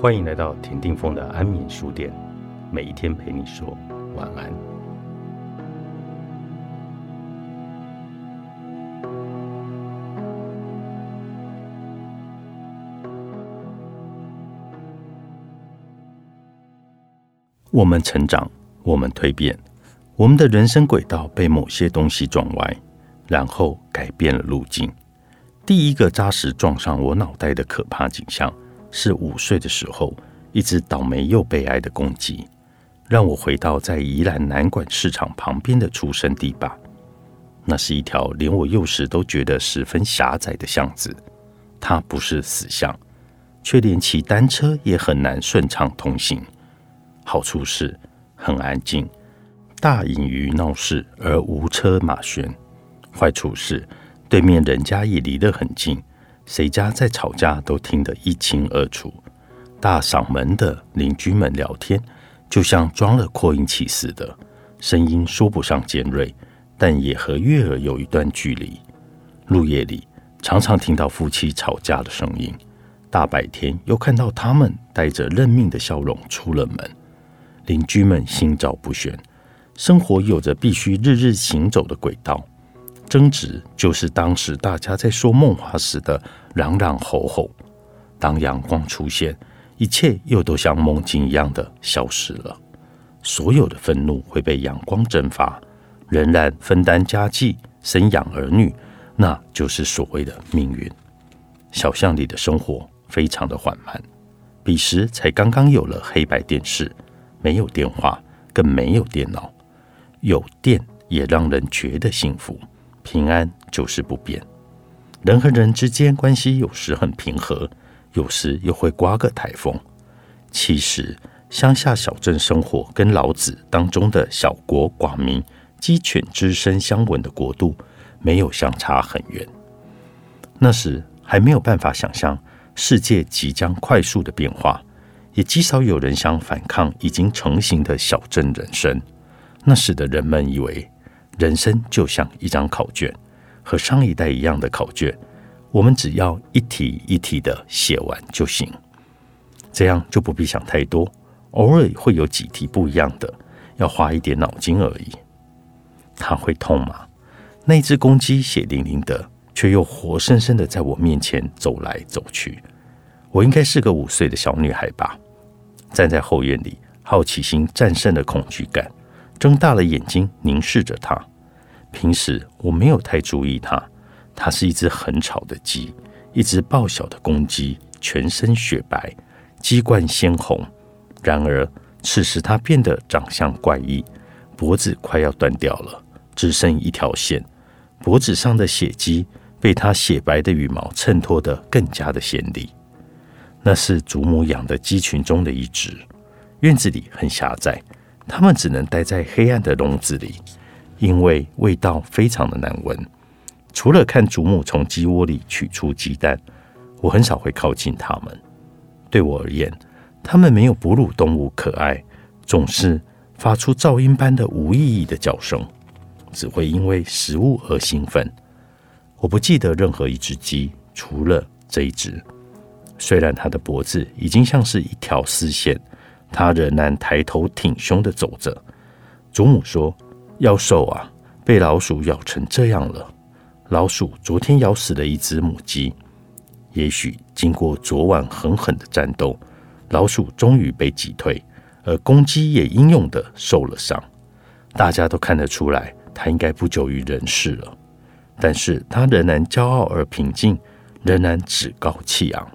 欢迎来到田定峰的安眠书店，每一天陪你说晚安。我们成长，我们蜕变，我们的人生轨道被某些东西撞歪，然后改变了路径。第一个扎实撞上我脑袋的可怕景象。是五岁的时候，一只倒霉又悲哀的公鸡，让我回到在宜兰南馆市场旁边的出生地吧。那是一条连我幼时都觉得十分狭窄的巷子，它不是死巷，却连骑单车也很难顺畅通行。好处是很安静，大隐于闹市而无车马喧；坏处是对面人家也离得很近。谁家在吵架都听得一清二楚，大嗓门的邻居们聊天，就像装了扩音器似的，声音说不上尖锐，但也和悦耳有一段距离。入夜里常常听到夫妻吵架的声音，大白天又看到他们带着认命的笑容出了门，邻居们心照不宣。生活有着必须日日行走的轨道。争执就是当时大家在说梦话时的嚷嚷吼吼。当阳光出现，一切又都像梦境一样的消失了。所有的愤怒会被阳光蒸发，仍然分担家计、生养儿女，那就是所谓的命运。小巷里的生活非常的缓慢。彼时才刚刚有了黑白电视，没有电话，更没有电脑。有电也让人觉得幸福。平安就是不变，人和人之间关系有时很平和，有时又会刮个台风。其实，乡下小镇生活跟老子当中的小国寡民、鸡犬之声相闻的国度没有相差很远。那时还没有办法想象世界即将快速的变化，也极少有人想反抗已经成型的小镇人生。那时的人们以为。人生就像一张考卷，和上一代一样的考卷，我们只要一题一题的写完就行，这样就不必想太多。偶尔会有几题不一样的，要花一点脑筋而已。他会痛吗？那只公鸡血淋淋的，却又活生生的在我面前走来走去。我应该是个五岁的小女孩吧？站在后院里，好奇心战胜了恐惧感，睁大了眼睛凝视着它。平时我没有太注意它，它是一只很吵的鸡，一只暴小的公鸡，全身雪白，鸡冠鲜红。然而此时它变得长相怪异，脖子快要断掉了，只剩一条线，脖子上的血迹被它雪白的羽毛衬托得更加的鲜丽。那是祖母养的鸡群中的一只，院子里很狭窄，它们只能待在黑暗的笼子里。因为味道非常的难闻，除了看祖母从鸡窝里取出鸡蛋，我很少会靠近它们。对我而言，它们没有哺乳动物可爱，总是发出噪音般的无意义的叫声，只会因为食物而兴奋。我不记得任何一只鸡，除了这一只。虽然它的脖子已经像是一条丝线，他仍然抬头挺胸的走着。祖母说。要瘦啊，被老鼠咬成这样了。老鼠昨天咬死了一只母鸡。也许经过昨晚狠狠的战斗，老鼠终于被击退，而公鸡也英勇的受了伤。大家都看得出来，它应该不久于人世了。但是它仍然骄傲而平静，仍然趾高气昂。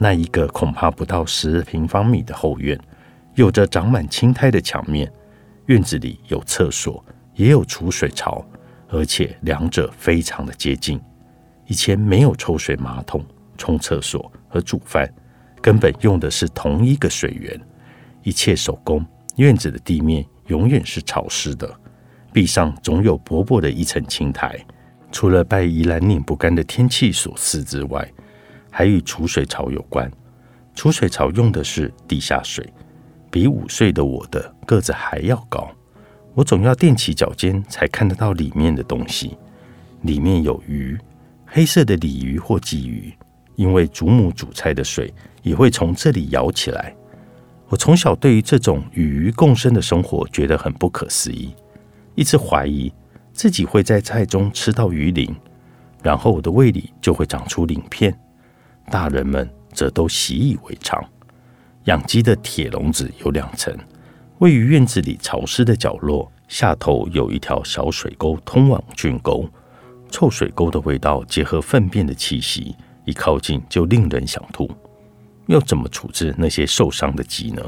那一个恐怕不到十平方米的后院，有着长满青苔的墙面。院子里有厕所。也有储水槽，而且两者非常的接近。以前没有抽水马桶冲厕所和煮饭，根本用的是同一个水源。一切手工，院子的地面永远是潮湿的，壁上总有薄薄的一层青苔。除了被宜兰拧不干的天气所赐之外，还与储水槽有关。储水槽用的是地下水，比五岁的我的个子还要高。我总要踮起脚尖才看得到里面的东西。里面有鱼，黑色的鲤鱼或鲫鱼，因为祖母煮菜的水也会从这里舀起来。我从小对于这种与鱼共生的生活觉得很不可思议，一直怀疑自己会在菜中吃到鱼鳞，然后我的胃里就会长出鳞片。大人们则都习以为常。养鸡的铁笼子有两层，位于院子里潮湿的角落，下头有一条小水沟通往菌沟。臭水沟的味道结合粪便的气息，一靠近就令人想吐。要怎么处置那些受伤的鸡呢？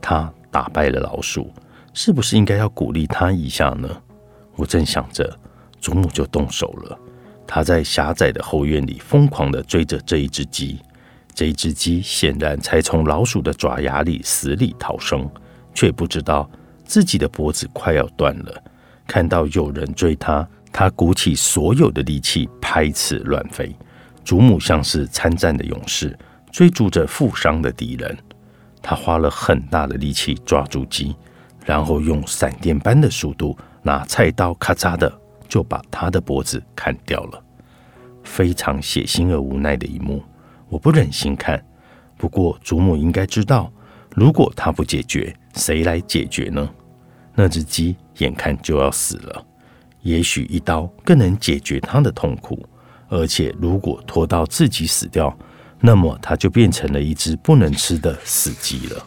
他打败了老鼠，是不是应该要鼓励他一下呢？我正想着，祖母就动手了。他在狭窄的后院里疯狂地追着这一只鸡，这一只鸡显然才从老鼠的爪牙里死里逃生，却不知道自己的脖子快要断了。看到有人追他，他鼓起所有的力气拍翅乱飞。祖母像是参战的勇士。追逐着负伤的敌人，他花了很大的力气抓住鸡，然后用闪电般的速度拿菜刀咔嚓的就把他的脖子砍掉了。非常血腥而无奈的一幕，我不忍心看。不过祖母应该知道，如果他不解决，谁来解决呢？那只鸡眼看就要死了，也许一刀更能解决他的痛苦。而且如果拖到自己死掉，那么他就变成了一只不能吃的死鸡了。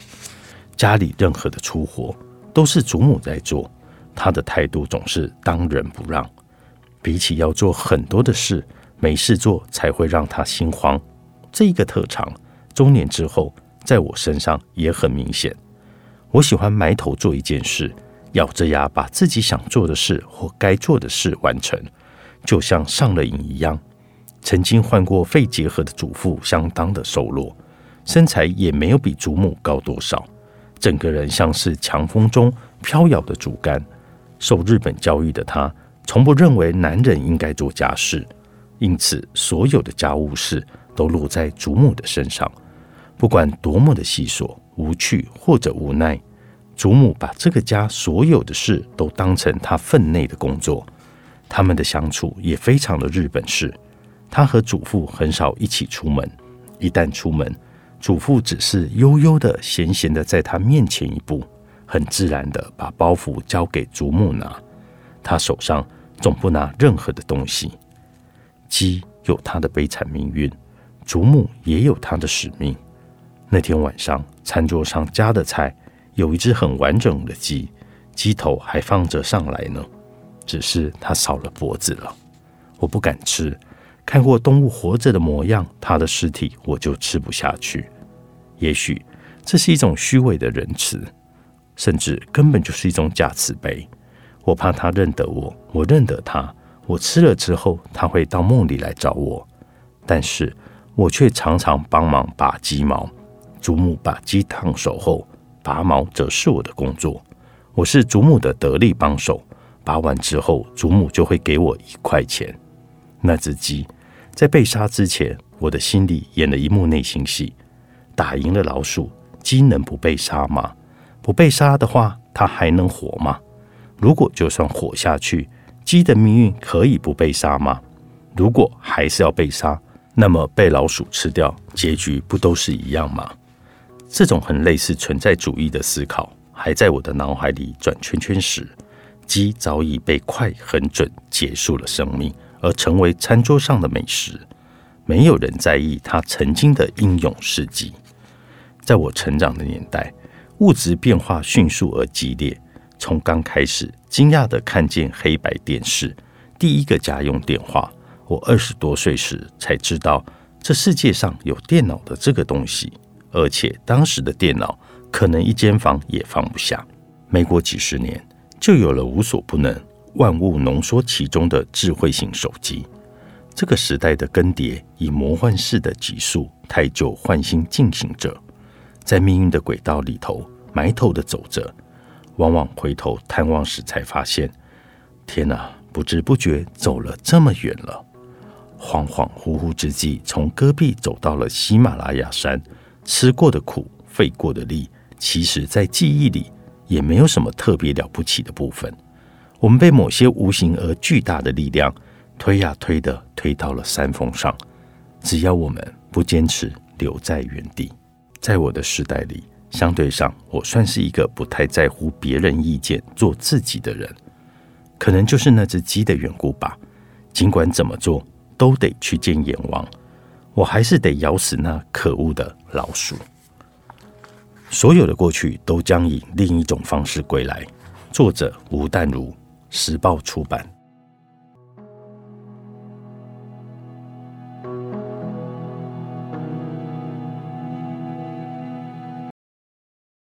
家里任何的粗活都是祖母在做，她的态度总是当仁不让。比起要做很多的事，没事做才会让她心慌。这一个特长，中年之后在我身上也很明显。我喜欢埋头做一件事，咬着牙把自己想做的事或该做的事完成，就像上了瘾一样。曾经患过肺结核的祖父相当的瘦弱，身材也没有比祖母高多少，整个人像是强风中飘摇的竹竿。受日本教育的他，从不认为男人应该做家事，因此所有的家务事都落在祖母的身上。不管多么的细琐、无趣或者无奈，祖母把这个家所有的事都当成她分内的工作。他们的相处也非常的日本式。他和祖父很少一起出门，一旦出门，祖父只是悠悠的、闲闲的在他面前一步，很自然的把包袱交给祖母拿。他手上总不拿任何的东西。鸡有它的悲惨命运，祖母也有她的使命。那天晚上，餐桌上加的菜有一只很完整的鸡，鸡头还放着上来呢，只是它少了脖子了。我不敢吃。看过动物活着的模样，它的尸体我就吃不下去。也许这是一种虚伪的仁慈，甚至根本就是一种假慈悲。我怕他认得我，我认得他。我吃了之后，他会到梦里来找我，但是我却常常帮忙拔鸡毛。祖母把鸡烫熟后，拔毛则是我的工作。我是祖母的得力帮手。拔完之后，祖母就会给我一块钱。那只鸡。在被杀之前，我的心里演了一幕内心戏：打赢了老鼠，鸡能不被杀吗？不被杀的话，它还能活吗？如果就算活下去，鸡的命运可以不被杀吗？如果还是要被杀，那么被老鼠吃掉，结局不都是一样吗？这种很类似存在主义的思考还在我的脑海里转圈圈时，鸡早已被快、很准结束了生命。而成为餐桌上的美食，没有人在意他曾经的英勇事迹。在我成长的年代，物质变化迅速而激烈。从刚开始惊讶的看见黑白电视，第一个家用电话，我二十多岁时才知道这世界上有电脑的这个东西，而且当时的电脑可能一间房也放不下。没过几十年，就有了无所不能。万物浓缩其中的智慧型手机，这个时代的更迭以魔幻式的急速、太旧换新进行着，在命运的轨道里头埋头的走着，往往回头探望时才发现，天哪，不知不觉走了这么远了。恍恍惚惚之际，从戈壁走到了喜马拉雅山，吃过的苦，费过的力，其实在记忆里也没有什么特别了不起的部分。我们被某些无形而巨大的力量推呀推的推到了山峰上，只要我们不坚持留在原地。在我的时代里，相对上我算是一个不太在乎别人意见、做自己的人。可能就是那只鸡的缘故吧。尽管怎么做都得去见阎王，我还是得咬死那可恶的老鼠。所有的过去都将以另一种方式归来。作者吴淡如，时报出版。